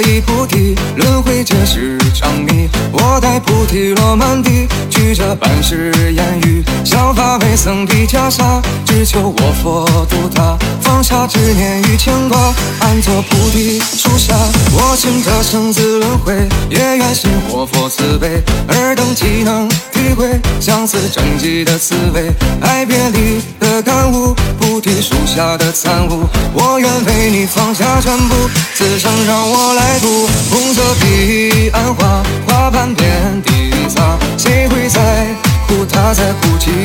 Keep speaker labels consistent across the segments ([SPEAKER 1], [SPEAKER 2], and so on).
[SPEAKER 1] 一菩提，轮回皆是场谜。我待菩提落满地，举着半世言语，效法为僧披袈裟，只求我佛度他，放下执念与牵挂，安坐菩提树下。我行这生死轮回，也愿信活佛慈悲，尔等岂能体会相思成疾的滋味？爱别离的感悟，菩提树下的残雾，我愿为你放下全部，此生让我来渡。红色彼岸花，花瓣遍地撒，谁会在乎他在哭泣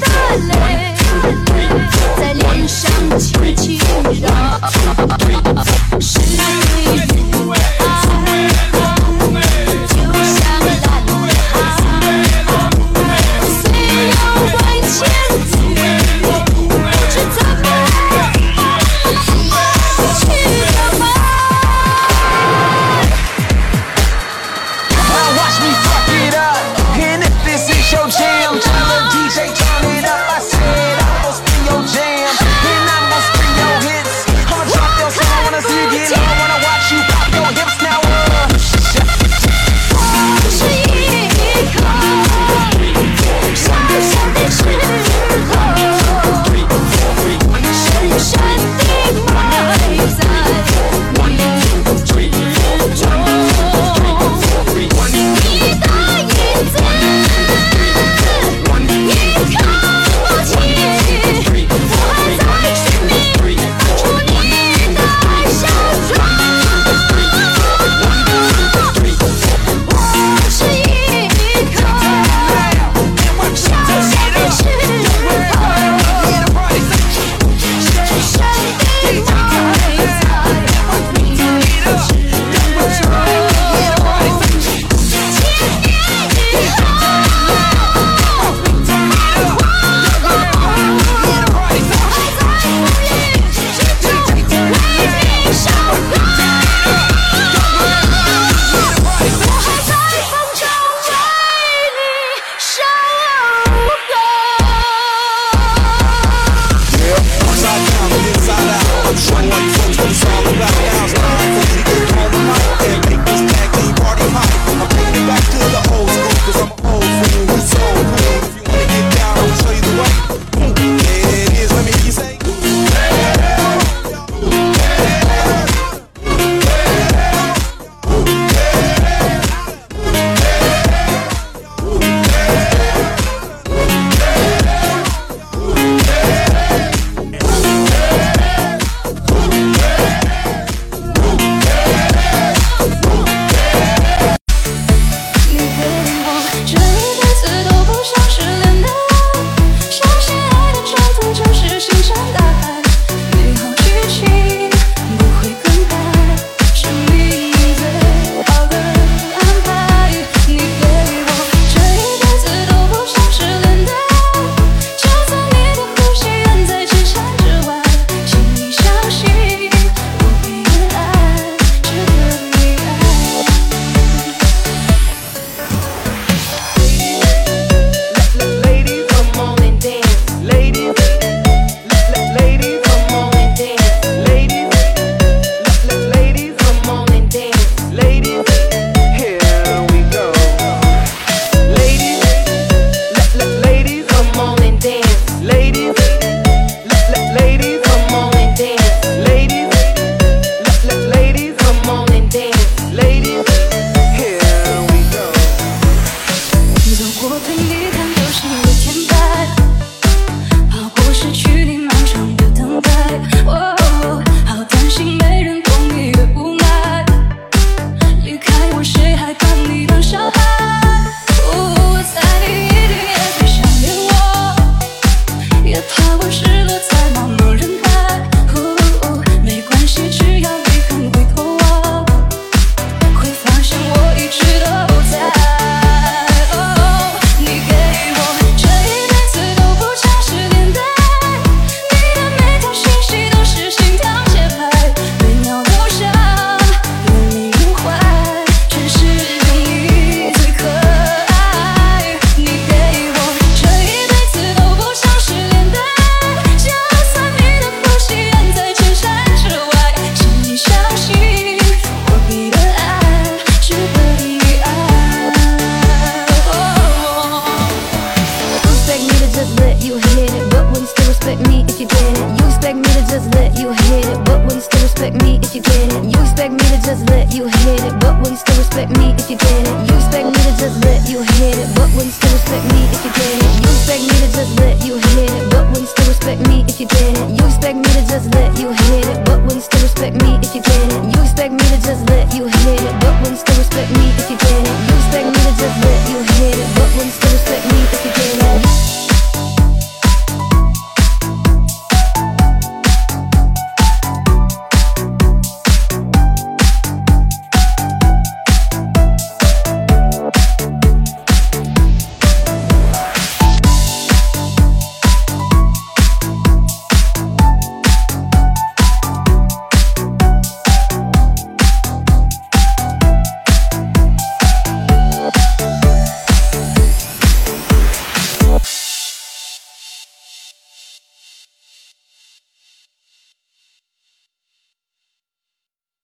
[SPEAKER 2] 的泪在脸上轻轻绕？是你害怕你的
[SPEAKER 1] let it? But will you still respect me if you get it? You expect me to just let you hit it? But will you still respect me if you get it? You expect me to just let you hit it? But will you still respect me if you get it? You expect me to just let you hit it? But will you still respect me if you get it? You expect me to just let you hit it? But will you still respect me if you get it? You expect me to just let you hit it? But will you still respect me if you get it?